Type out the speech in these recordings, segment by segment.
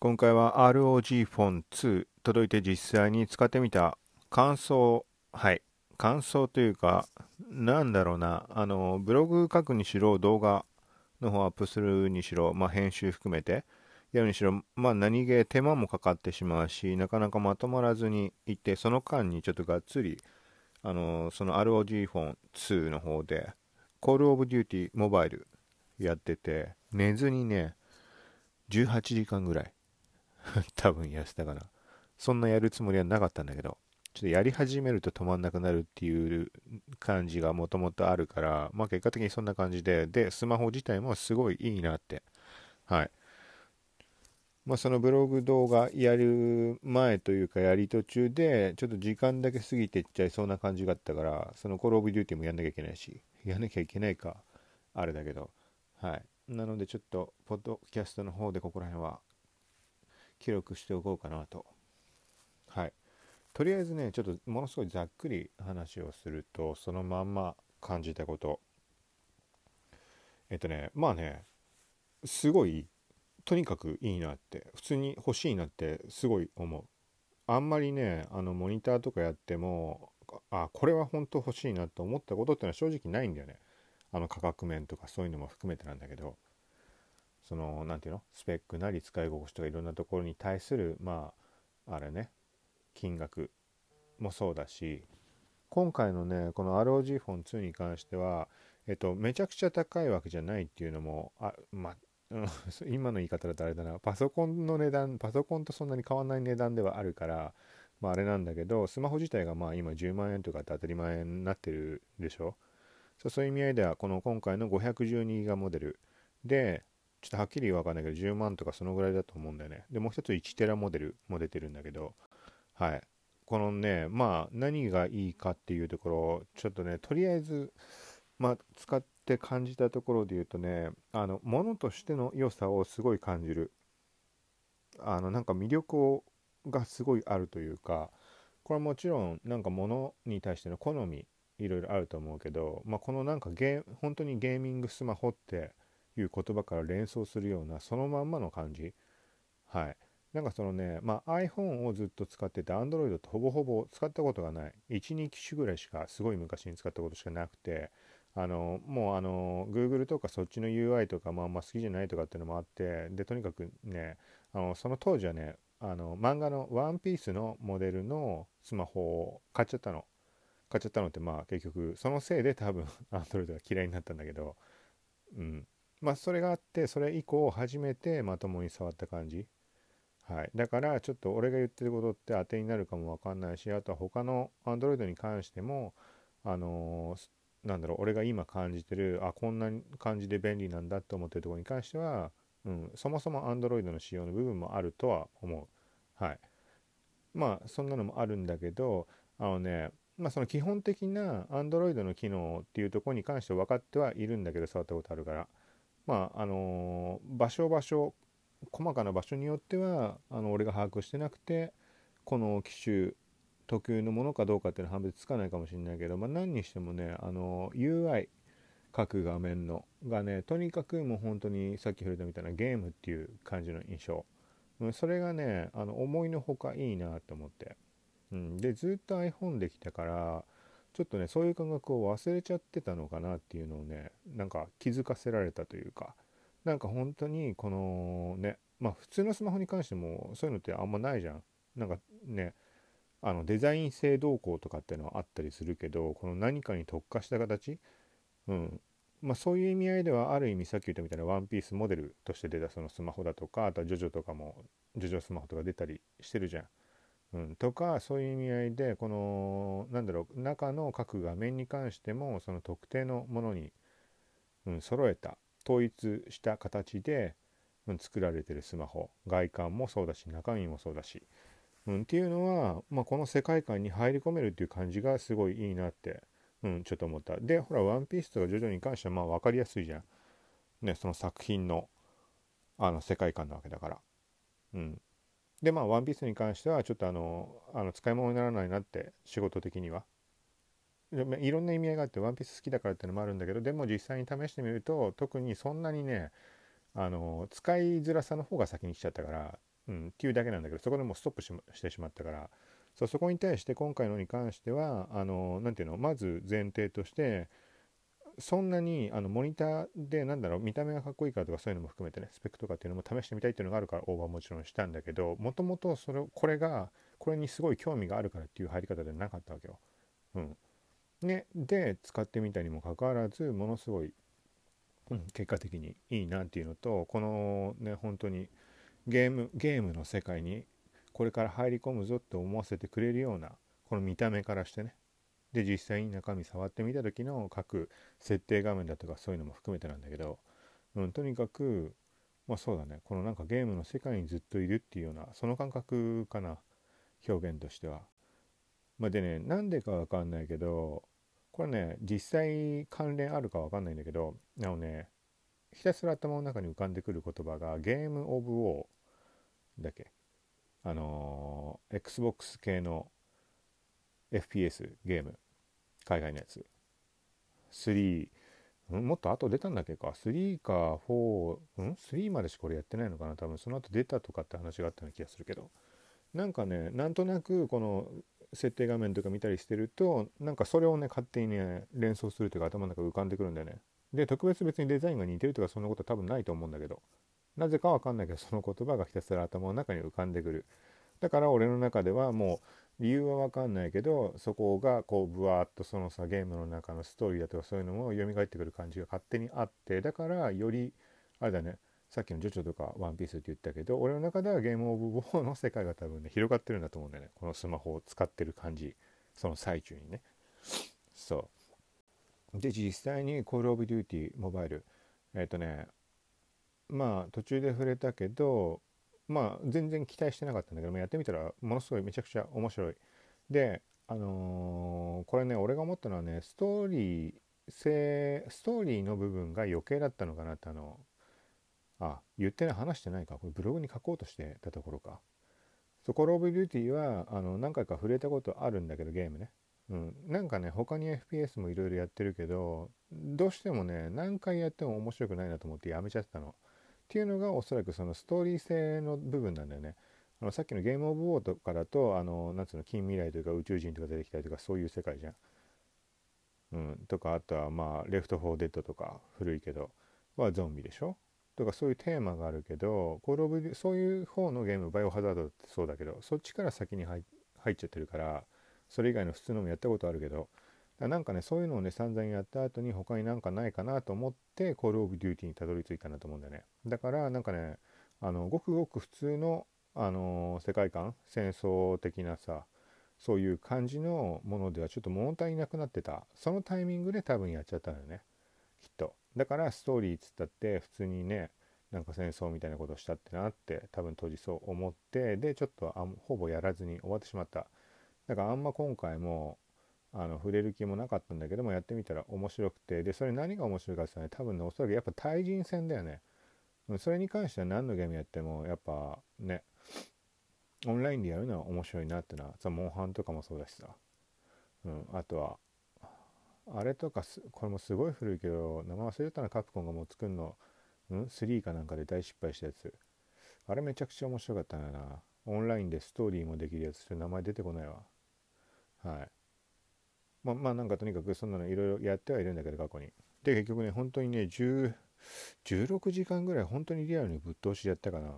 今回は ROG フォン2届いて実際に使ってみた感想はい感想というかなんだろうなあのブログ書くにしろ動画の方アップするにしろ、まあ、編集含めてやるにしろ、まあ、何気手間もかかってしまうしなかなかまとまらずにいてその間にちょっとがっつりあのその ROG フォン2の方で Call of Duty モバイルやってて寝ずにね18時間ぐらい 多分やってたかな。そんなやるつもりはなかったんだけど、ちょっとやり始めると止まんなくなるっていう感じがもともとあるから、まあ結果的にそんな感じで、で、スマホ自体もすごいいいなって。はい。まあそのブログ動画やる前というかやり途中で、ちょっと時間だけ過ぎていっちゃいそうな感じがあったから、そのコールオブデューティもやんなきゃいけないし、やんなきゃいけないか、あれだけど、はい。なのでちょっと、ポッドキャストの方でここら辺は記録しておこうかなと。はい。とりあえずね、ちょっとものすごいざっくり話をすると、そのまんま感じたこと。えっとね、まあね、すごい、とにかくいいなって、普通に欲しいなってすごい思う。あんまりね、あの、モニターとかやっても、あ、これは本当欲しいなって思ったことってのは正直ないんだよね。あの価格面とかそういうのも含めてなんだけど。その何て言うの？スペックなり使い心地とかいろんなところに対するまああれね金額もそうだし今回のねこの ROG フォン2に関してはえっとめちゃくちゃ高いわけじゃないっていうのもあまあ 今の言い方だとあれだなパソコンの値段パソコンとそんなに変わんない値段ではあるからまああれなんだけどスマホ自体がまあ今10万円とかって当たり前になってるでしょ？そういう意味合いではこの今回の512ギガモデルでちょっとはっきりわかんないけど、10万とかそのぐらいだと思うんだよね。で、もう一つ1テラモデルも出てるんだけど、はい。このね、まあ、何がいいかっていうところ、ちょっとね、とりあえず、まあ、使って感じたところで言うとね、あの、ものとしての良さをすごい感じる。あの、なんか魅力をがすごいあるというか、これはもちろん、なんか物に対しての好み、いろいろあると思うけど、まあ、このなんかゲ、本当にゲーミングスマホって、いう言葉から連想するようなそのまんまの感じ。はい。なんかそのね、まあ、iPhone をずっと使ってて Android ってほぼほぼ使ったことがない。12機種ぐらいしかすごい昔に使ったことしかなくてあのもうあの Google とかそっちの UI とかまあんま好きじゃないとかっていうのもあってでとにかくねあのその当時はねあの漫画のワンピースのモデルのスマホを買っちゃったの。買っちゃったのってまあ結局そのせいで多分 Android が嫌いになったんだけど。うん。まあそれがあってそれ以降初めてまともに触った感じ。はい。だからちょっと俺が言ってることって当てになるかもわかんないしあとは他の Android に関してもあのー、なんだろう俺が今感じてるあこんな感じで便利なんだって思ってるところに関しては、うん、そもそも Android の仕様の部分もあるとは思う。はい。まあそんなのもあるんだけどあのねまあその基本的な Android の機能っていうところに関しては分かってはいるんだけど触ったことあるから。まああの場所場所細かな場所によってはあの俺が把握してなくてこの機種特有のものかどうかっていうのは判別つかないかもしれないけど、まあ、何にしてもねあの UI 各画面のがねとにかくもう本当にさっき触れたみたいなゲームっていう感じの印象。それがねあの思いのほかいいなって思って、うん、でずっと iPhone できたからちょっとねそういう感覚を忘れちゃってたのかなっていうのをねなんか気づかせられたというか。なんか本当にこのねまあ普通のスマホに関してもそういうのってあんまないじゃん。なんかねあのデザイン性動向とかっていうのはあったりするけどこの何かに特化した形？うん。まあそういう意味合いではある意味さっき言ったみたいなワンピースモデルとして出たそのスマホだとかあとはジョジョとかもジョジョスマホとか出たりしてるじゃん。うん、とかそういう意味合いでこのなんだろう中の各画面に関してもその特定のものに、うん、揃えた統一した形で、うん、作られてるスマホ。外観もそうだし中身もそうだし、うん、っていうのは、まあ、この世界観に入り込めるっていう感じがすごいいいなって、うん、ちょっと思った。でほら「ワンピースとか「ジョジョ」に関してはまあ分かりやすいじゃん。ねその作品のあの世界観なわけだから。うん。でまあワンピースに関してはちょっとあのあの使い物にならないなって仕事的には。いろんな意味合いがあってワンピース好きだからっていうのもあるんだけどでも実際に試してみると特にそんなにねあの使いづらさの方が先に来ちゃったから、うん、っていうだけなんだけどそこでもうストップしてしまったからそうそこに対して今回のに関してはあのなていうのまず前提としてそんなにあのモニターでなんだろう見た目がかっこいいからとかそういうのも含めてねスペックとかっていうのも試してみたいっていうのがあるからオーバーもちろんしたんだけどもともとそれこれがこれにすごい興味があるからっていう入り方ではなかったわけよ。うん、ね、で使ってみたにもかかわらずものすごい、うん、結果的にいいなっていうのとこのね本当にゲームゲームの世界にこれから入り込むぞって思わせてくれるようなこの見た目からしてね。で実際に中身触ってみた時の各設定画面だとかそういうのも含めてなんだけど、うん、とにかくまあそうだね。このなんかゲームの世界にずっといるっていうようなその感覚かな。表現としては。まあ、でねなんでかわかんないけどこれね実際関連あるかわかんないんだけどあのねひたすら頭の中に浮かんでくる言葉がゲームオブウォーだけ。あのー、XBOX 系の FPS ゲーム。海外のやつ。3もっと後出たんだっけか。3か4ん？3までしかこれやってないのかな。多分その後出たとかって話があったような気がするけど。なんかねなんとなくこの設定画面とか見たりしてるとなんかそれをね勝手にね連想するというか頭の中浮かんでくるんだよね。で特別別にデザインが似てるとかそんなことは多分ないと思うんだけどなぜかわかんないけどその言葉がひたすら頭の中に浮かんでくる。だから俺の中ではもう理由は分かんないけどそこがこうブワーッとそのさゲームの中のストーリーだとかそういうのも蘇ってくる感じが勝手にあってだからよりあれだねさっきのジョジョとかワンピースって言ったけど俺の中ではゲームオブウォーの世界が多分ね広がってるんだと思うんだよね。このスマホを使ってる感じ。その最中にね。そう。で実際にコールオブデューティーモバイルえっ、ー、とねまあ途中で触れたけどまあ全然期待してなかったんだけどもやってみたらものすごいめちゃくちゃ面白い。であのー、これね俺が思ったのはねストーリー性ストーリーの部分が余計だったのかなってあのあ言ってない話してないか。これブログに書こうとしてたところか。そう Call of Duty はあの何回か触れたことあるんだけどゲームね。うん、なんかね他に FPS もいろいろやってるけどどうしてもね何回やっても面白くないなと思ってやめちゃってたのっていうのがおそらくそのストーリー性の部分なんだよね。あのさっきの Gears of War とかだと、あの、なんつうの、近未来というか宇宙人とか出てきたりとかそういう世界じゃん。うん、とか、あとはまあ、 Left 4 Dead とか古いけど、はゾンビでしょ？とかそういうテーマがあるけど、コールオブそういう方のゲーム、バイオハザードってそうだけど、そっちから先に入っちゃってるから、それ以外の普通のもやったことあるけど、なんかねそういうのをね散々やった後に他になんかないかなと思ってコールオブデューティーにたどり着いたんだと思うんだよね。だからなんかねあのごくごく普通の、あのー、世界観戦争的なさそういう感じのものではちょっと物足りなくなってた。そのタイミングで多分やっちゃったのよね。きっと。だからストーリーっつったって普通にねなんか戦争みたいなことしたってなって多分当時そう思ってでちょっとあほぼやらずに終わってしまった。だからあんま今回もあの触れる気もなかったんだけどもやってみたら面白くてでそれ何が面白いかってね多分ねおそらくやっぱ対人戦だよね。それに関しては何のゲームやってもやっぱねオンラインでやるのは面白いなってのはさモンハンとかもそうだしさ、うん、あとはあれとかこれもすごい古いけど名前忘れたなカプコンがもう作るのうん3かなんかで大失敗したやつ。あれめちゃくちゃ面白かったんだな。オンラインでストーリーもできるやつって名前出てこないわ。はい。まあ、まあなんかとにかくそんなのいろいろやってはいるんだけど過去に。で結局ね本当にね10 16時間ぐらい本当にリアルにぶっ通しやったかな。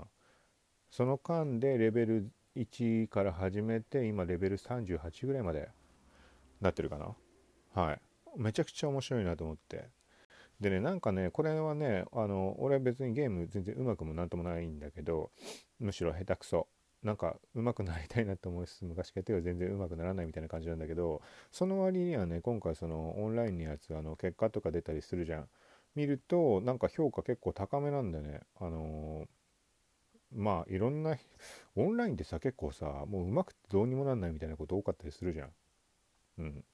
その間でレベル1から始めて今レベル38ぐらいまでなってるかな。はい。めちゃくちゃ面白いなと思って。でねなんかねこれはねあの俺は別にゲーム全然うまくもなんともないんだけどむしろ下手くそ。なんか上手くなりたいなと思いつつ昔からやっては全然上手くならないみたいな感じなんだけどその割にはね今回そのオンラインのやつあの結果とか出たりするじゃん。見るとなんか評価結構高めなんだよね。あのー、まあいろんなオンラインってさ結構さもう上手くてどうにもなんないみたいなこと多かったりするじゃん。うん。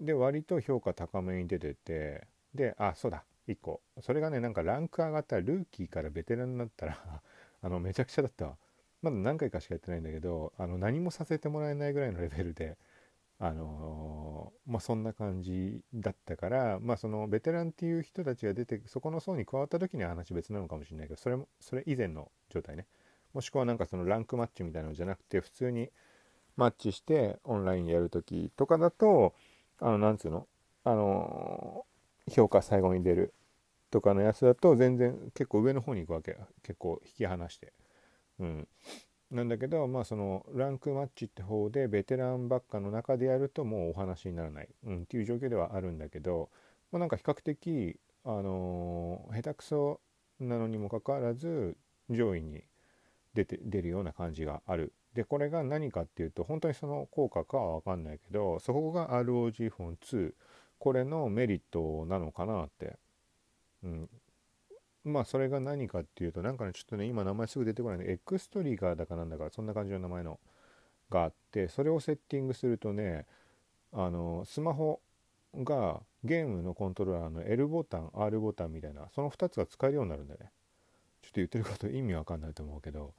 で割と評価高めに出ててであそうだ1個。それがねなんかランク上がったらルーキーからベテランになったら あのめちゃくちゃだったわ。まだ何回かしかやってないんだけどあの何もさせてもらえないぐらいのレベルで、あののまあそんな感じだったからまあそのベテランっていう人たちが出てそこの層に加わった時には話別なのかもしれないけどそれもそれ以前の状態ね。もしくはなんかそのランクマッチみたいなのじゃなくて普通にマッチしてオンラインやる時とかだとあのなんつうのあの評価最後に出るとかのやつだと全然結構上の方に行くわけ。結構引き離して。うん。なんだけどまあそのランクマッチって方でベテランばっかの中でやるともうお話にならない、うん、っていう状況ではあるんだけど、まあ、なんか比較的あのー、下手くそなのにもかかわらず上位に出て出るような感じがある。でこれが何かっていうと本当にその効果かは分かんないけどそこが ROG フォン2これのメリットなのかなって、うん、まあそれが何かっていうとなんかねちょっとね今名前すぐ出てこないんでエクストリガーだかなんだかそんな感じの名前のがあってそれをセッティングするとねあのスマホがゲームのコントローラーの L ボタン R ボタンみたいなその2つが使えるようになるんだよねちょっと言ってること意味わかんないと思うけど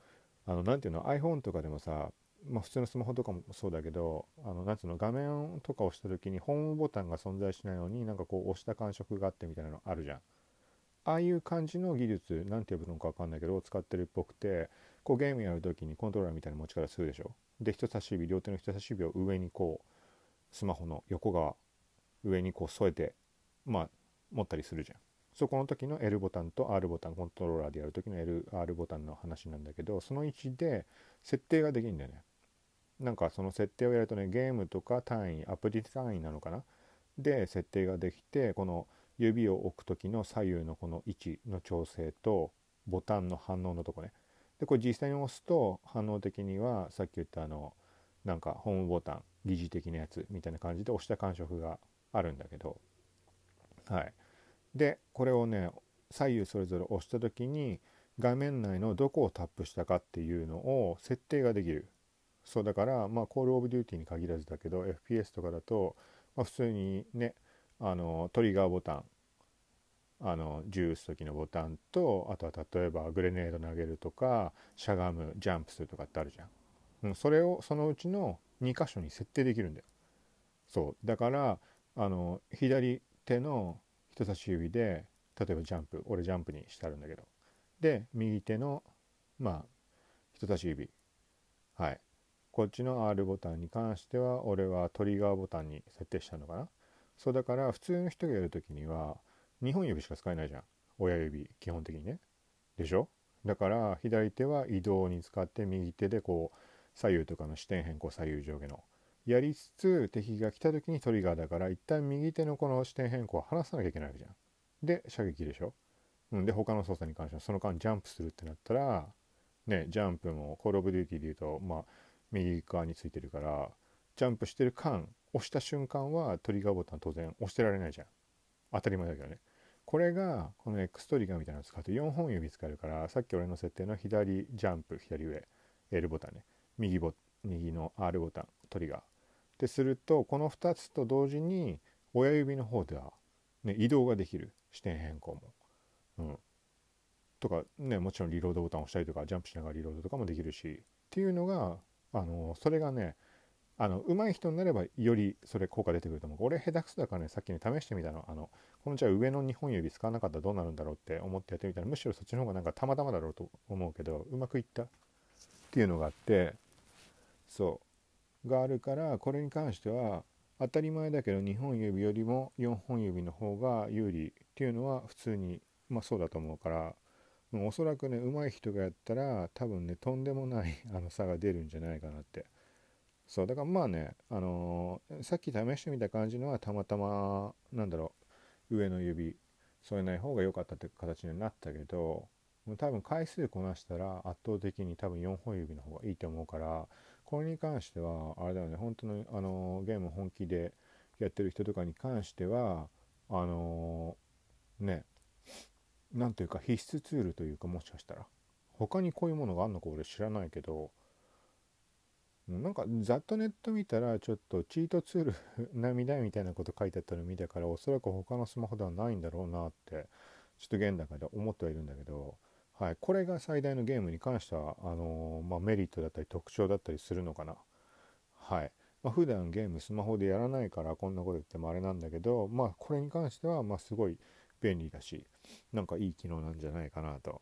あの何ていうの iPhone とかでもさまあ、普通のスマホとかもそうだけどあのなんつうの画面とか押した時にホームボタンが存在しないのになんかこう押した感触があってみたいなのあるじゃん。ああいう感じの技術何て呼ぶのか分かんないけど使ってるっぽくてこうゲームやる時にコントローラーみたいな持ち方するでしょ？で人差し指両手の人差し指を上にこうスマホの横側上にこう添えてまあ持ったりするじゃん。そこの時の L ボタンと R ボタンコントローラーでやる時の LR ボタンの話なんだけどその位置で設定ができるんだよね。なんかその設定をやるとねゲームとか単位アプリ単位なのかな？で設定ができてこの指を置く時の左右のこの位置の調整とボタンの反応のとこね。でこれ実際に押すと反応的にはさっき言ったあのなんかホームボタン疑似的なやつみたいな感じで押した感触があるんだけど。はい。でこれをね左右それぞれ押した時に画面内のどこをタップしたかっていうのを設定ができる。そうだからまあコールオブデューティーに限らずだけど FPS とかだと、まあ、普通にねあのトリガーボタン。あの銃撃つ時のボタンとあとは例えばグレネード投げるとかしゃがむジャンプするとかってあるじゃん、うん、それをそのうちの2箇所に設定できるんだよ。そう。だからあの左手の人差し指で例えばジャンプ俺ジャンプにしてあるんだけど。で右手のまあ人差し指。はい。こっちの R ボタンに関しては俺はトリガーボタンに設定したのかな。そうだから普通の人がやるときには2本指しか使えないじゃん。親指基本的にね。でしょ？だから左手は移動に使って右手でこう左右とかの視点変更左右上下の。やりつつ敵が来た時にトリガーだから一旦右手のこの視点変更を離さなきゃいけないわけじゃん。で射撃でしょ？うんで他の操作に関してはその間ジャンプするってなったらねジャンプもコールオブデューティーで言うとまあ右側についてるからジャンプしてる間押した瞬間はトリガーボタン当然押してられないじゃん。当たり前だけどね。これがこの X トリガーみたいなのを使うと4本指使えるからさっき俺の設定の左ジャンプ左上 L ボタンね。右ボ右の R ボタントリガー。でするとこの2つと同時に親指の方では、ね、移動ができる視点変更も。うん、とかねもちろんリロードボタンを押したりとかジャンプしながらリロードとかもできるしっていうのがあのそれがねあの上手い人になればよりそれ効果出てくると思う。俺下手くそだからねさっきね試してみたの。あのこのじゃあ上の2本指使わなかったらどうなるんだろうって思ってやってみたらむしろそっちの方がなんかたまたまだろうと思うけどうまくいったっていうのがあってそう。があるからこれに関しては当たり前だけど2本指よりも4本指の方が有利っていうのは普通にまあそうだと思うからもうおそらくね上手い人がやったら多分ねとんでもないあの差が出るんじゃないかなって。そうだからまあねあのー、さっき試してみた感じのはたまたまなんだろう上の指添えない方が良かったって形になったけど多分回数こなしたら圧倒的に多分4本指の方がいいと思うからこれに関してはあれだよね本当のあのー、ゲーム本気でやってる人とかに関してはあのー、ねなんというか必須ツールというかもしかしたら。他にこういうものがあるのか俺知らないけどなんかざっとネット見たらちょっとチートツール並みだみたいなこと書いてあったの見たからおそらく他のスマホではないんだろうなってちょっと現段階で思ってはいるんだけど、はい、これが最大のゲームに関してはあのー、まあ、メリットだったり特徴だったりするのかな。はい。まあ、普段ゲームスマホでやらないからこんなこと言ってもあれなんだけどまあこれに関してはまあすごい便利だしなんかいい機能なんじゃないかなと。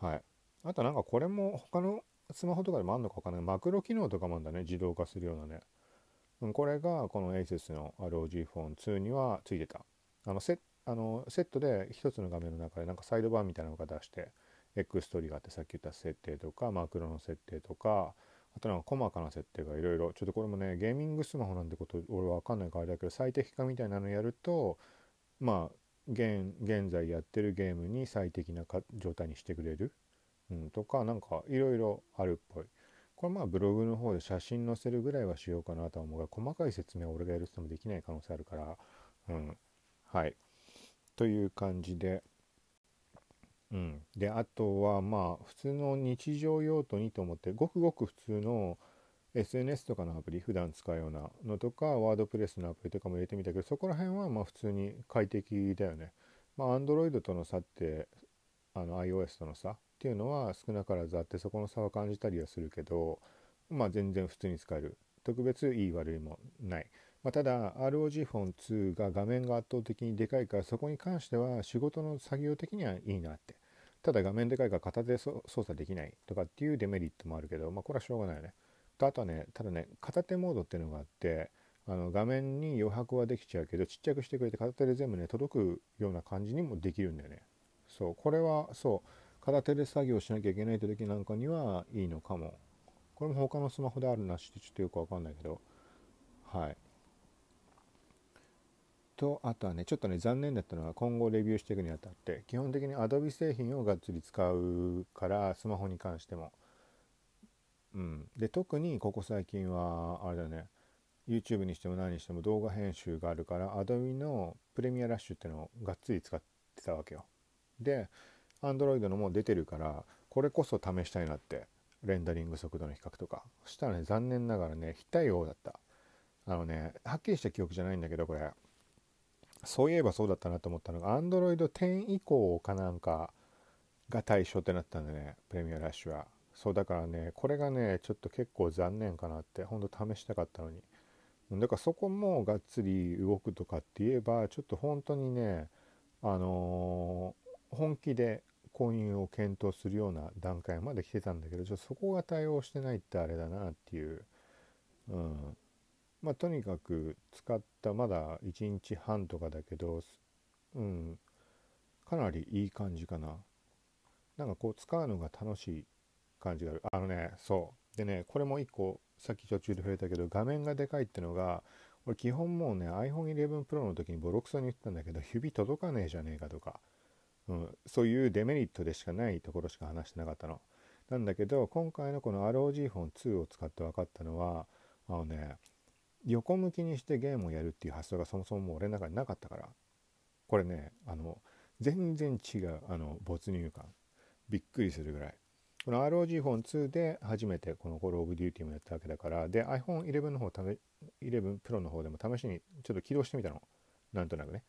はい。あとなんかこれも他のスマホとかでもあるのかわかんない。マクロ機能とかもあるんだね。自動化するようなね。うんこれがこの ASUS の ROG フォン2にはついてた。あのセあのセットで1つの画面の中でなんかサイドバーみたいなのが出して X トリガーってさっき言った設定とかマクロの設定とかあとなんか細かな設定がいろいろ。ちょっとこれもねゲーミングスマホなんてこと俺は分かんないからあれだけど最適化みたいなのやるとまあ現現在やってるゲームに最適な状態にしてくれる、うん、とかなんかいろいろあるっぽい。これまあブログの方で写真載せるぐらいはしようかなとは思うが細かい説明は俺がやるってもできない可能性あるから。うんはい。という感じで。うん。であとはまあ普通の日常用途にと思ってごくごく普通の SNS とかのアプリ普段使うようなのとかワードプレスのアプリとかも入れてみたけどそこら辺はまあ普通に快適だよね。まあ Android との差ってあの iOS との差っていうのは少なからずあってそこの差は感じたりはするけどまあ全然普通に使える。特別いい悪いもない、まあ、ただ ROG フォン2が画面が圧倒的にでかいからそこに関しては仕事の作業的にはいいなって。ただ画面でかいから片手操作できないとかっていうデメリットもあるけどまあこれはしょうがないよね。とあとはねただね片手モードっていうのがあってあの画面に余白はできちゃうけどちっちゃくしてくれて片手で全部ね届くような感じにもできるんだよね。そうこれはそう片手で作業しなきゃいけない時なんかにはいいのかも。これも他のスマホであるなしってちょっとよくわかんないけど。はい。とあとはねちょっとね残念だったのは今後レビューしていくにあたって基本的に Adobe 製品をがっつり使うからスマホに関しても。うん。で特にここ最近はあれだね YouTube にしても何にしても動画編集があるから Adobe のプレミアラッシュっていうのをがっつり使ってたわけよ。で Android のも出てるからこれこそ試したいなってレンダリング速度の比較とか。そしたらね残念ながらね非対応だった。あのねはっきりした記憶じゃないんだけどこれ。そういえばそうだったなと思ったのが Android 10以降かなんかが対象ってなったんでねプレミアラッシュは。そうだからねこれがねちょっと結構残念かなってほんと試したかったのに。だからそこもがっつり動くとかって言えばちょっと本当にねあのー、本気で購入を検討するような段階まで来てたんだけどちょっとそこが対応してないってあれだなっていう、うん、まあとにかく使ったまだ1日半とかだけど、うん、かなりいい感じかな。なんかこう使うのが楽しい感じがある。あのねそう。でねこれも1個さっき途中で触れたけど画面がでかいってのが俺基本もうね iPhone11 Pro の時にボロクソに言ってたんだけど指届かねえじゃねえかとか。うん、そういうデメリットでしかないところしか話してなかったの。なんだけど今回のこの ROG フォン2を使って分かったのはあのね横向きにしてゲームをやるっていう発想がそもそももう俺の中になかったから。これねあの全然違うあの没入感。びっくりするぐらい。この ROG フォン2で初めてこの Call of Duty もやったわけだからで iPhone11 の方11 Pro の方でも試しにちょっと起動してみたの。なんとなくね。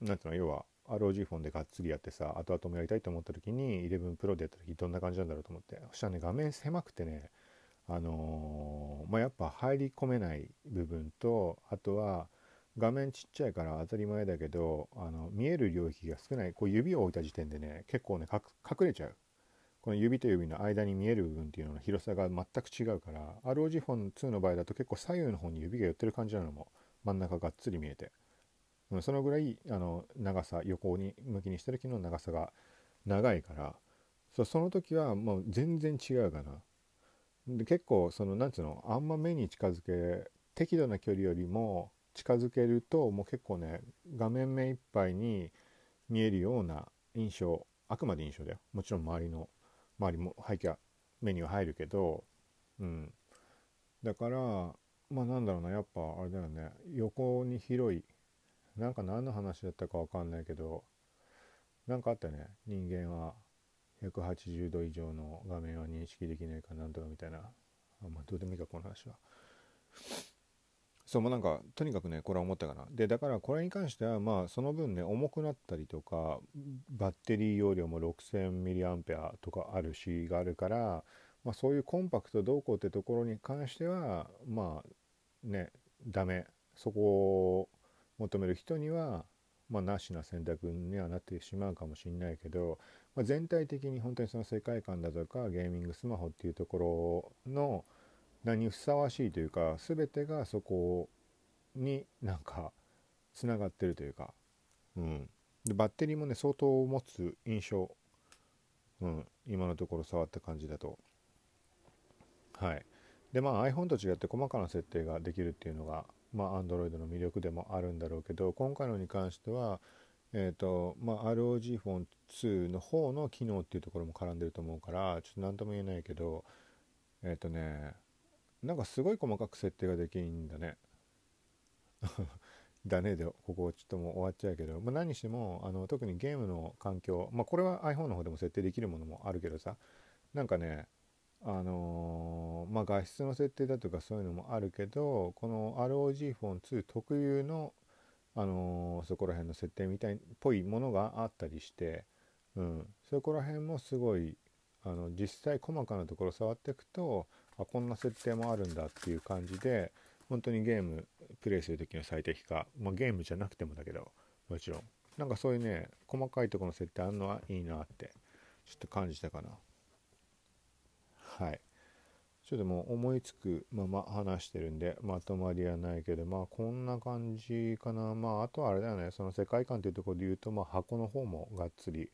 なんていうの要は ROG フォンでがっつりやってさ後々もやりたいと思った時に11 Pro でやった時どんな感じなんだろうと思って。そしたらね画面狭くてねあのー、まあ、やっぱ入り込めない部分とあとは画面ちっちゃいから当たり前だけどあの見える領域が少ないこう指を置いた時点でね結構ね隠れちゃう。この指と指の間に見える部分っていうのの広さが全く違うから ROG フォン2の場合だと結構左右の方に指が寄ってる感じなのも真ん中がっつり見えて。そのぐらいあの長さ横に向きにした時の長さが長いからそその時はもう全然違うかな。で結構そのなんつうのあんま目に近づけ適度な距離よりも近づけるともう結構ね画面目いっぱいに見えるような印象あくまで印象だよ。もちろん周りの周りも背景目には入るけどうん。だからまあなんだろうなやっぱあれだよね。横に広いなんか何の話だったかわかんないけどなんかあったね。人間は180度以上の画面は認識できないかなんとかみたいな。あまあどうでもいいかこの話は。そうもなんかとにかくねこれは思ったかな。でだからこれに関してはまあその分ね重くなったりとかバッテリー容量も 6000mAh とかあるしがあるからまあ、そういうコンパクトどうこうってところに関してはまあねダメ。そこを求める人にはまあ、なしな選択にはなってしまうかもしれないけど、まあ、全体的に本当にその世界観だとかゲーミングスマホっていうところの何ふさわしいというか全てがそこになんかつながってるというか、うん、でバッテリーもね相当持つ印象、うん、今のところ触った感じだと。はい。でまあ iPhone と違って細かな設定ができるっていうのがまあ Android の魅力でもあるんだろうけど今回のに関してはえーとまあ、ROG フォン2の方の機能っていうところも絡んでると思うからちょっと何とも言えないけどえっ、ー、とねなんかすごい細かく設定ができるんだね。だねでここちょっともう終わっちゃうけど、まあ、何してもあの特にゲームの環境まあこれは iPhone の方でも設定できるものもあるけどさなんかねあのー、まあ、画質の設定だとかそういうのもあるけどこの ROG フォン2特有の、あのー、そこら辺の設定みたいっぽいものがあったりして、うん、そこら辺もすごいあの実際細かなところ触っていくとあこんな設定もあるんだっていう感じで本当にゲームプレイする時の最適化、まあ、ゲームじゃなくてもだけどもちろん。なんかそういうね細かいところの設定あるのはいいなってちょっと感じたかな。はい。ちょっともう思いつくまま話してるんでまとまりはないけどまあこんな感じかな。まああとはあれだよね。その世界観っていうところで言うとまあ箱の方もがっつり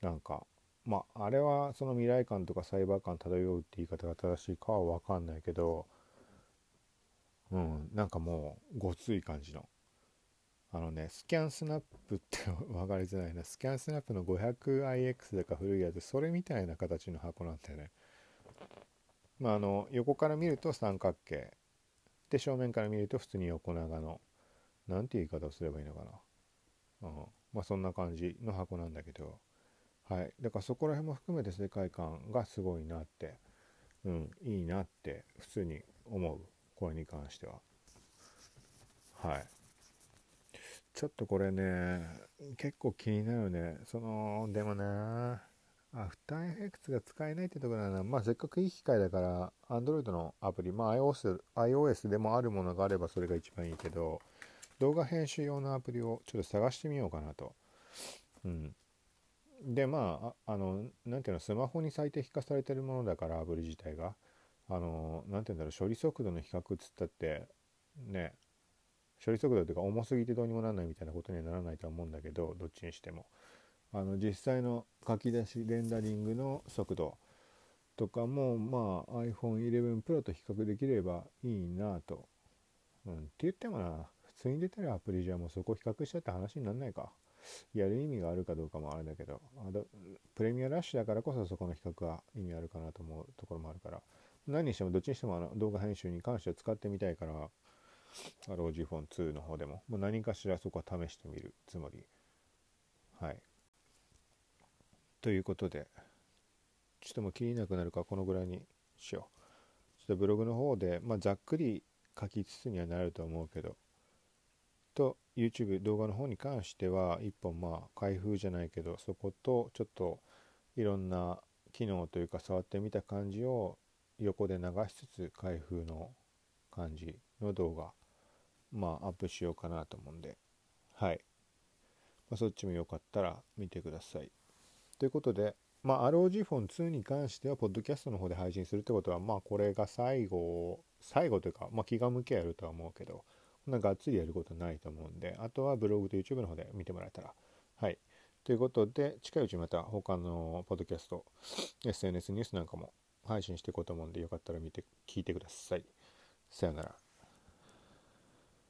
なんかまああれはその未来感とかサイバー感漂うって言い方が正しいかは分かんないけどうんなんかもうごつい感じの。あのねスキャンスナップって分かりづらいな。スキャンスナップの 500iX だか古いやつそれみたいな形の箱なんだよね。まあ、あの横から見ると三角形。で正面から見ると普通に横長の。何て言い方をすればいいのかな、うん、まあそんな感じの箱なんだけど。はい。だからそこら辺も含めて世界観がすごいなって。うん。いいなって普通に思う。これに関しては。はい。ちょっとこれね結構気になるね。そのでもねアフターエフェクツが使えないってところなら、まあ、せっかくいい機械だから、Android のアプリ、まあ iOS、iOS でもあるものがあればそれが一番いいけど、動画編集用のアプリをちょっと探してみようかなと。うん。で、まあ、あの、なんていうの、スマホに最適化されてるものだから、アプリ自体が。あの、なんていうんだろう、処理速度の比較っつったって、ね、処理速度というか重すぎてどうにもならないみたいなことにはならないとは思うんだけど、どっちにしても。あの実際の書き出しレンダリングの速度とかもまあ iPhone11 Pro と比較できればいいなと、うん、って言ってもな。普通に出てるアプリじゃもうそこ比較しちゃって話にならないか。やる意味があるかどうかもあれだけど。プレミアラッシュだからこそそこの比較は意味あるかなと思うところもあるから。何にしてもどっちにしてもあの動画編集に関しては使ってみたいから ROG フォン2の方でも。もう何かしらそこは試してみるつもり。はい。ということで、ちょっともう切りなくなるからこのぐらいにしよう。ちょっとブログの方で、まあ、ざっくり書きつつにはなると思うけど、と YouTube 動画の方に関しては一本まあ開封じゃないけどそことちょっといろんな機能というか触ってみた感じを横で流しつつ開封の感じの動画まあアップしようかなと思うんではい、まあ、そっちもよかったら見てください。ということで、まあ、ROG フォン2に関しては、ポッドキャストの方で配信するってことは、まあ、これが最後、最後というか、まあ、気が向けやるとは思うけど、こんながっつりやることないと思うんで、あとはブログと YouTube の方で見てもらえたら。はい。ということで、近いうちまた他のポッドキャスト、SNS ニュースなんかも配信していこうと思うんで、よかったら見て、聞いてください。さよなら。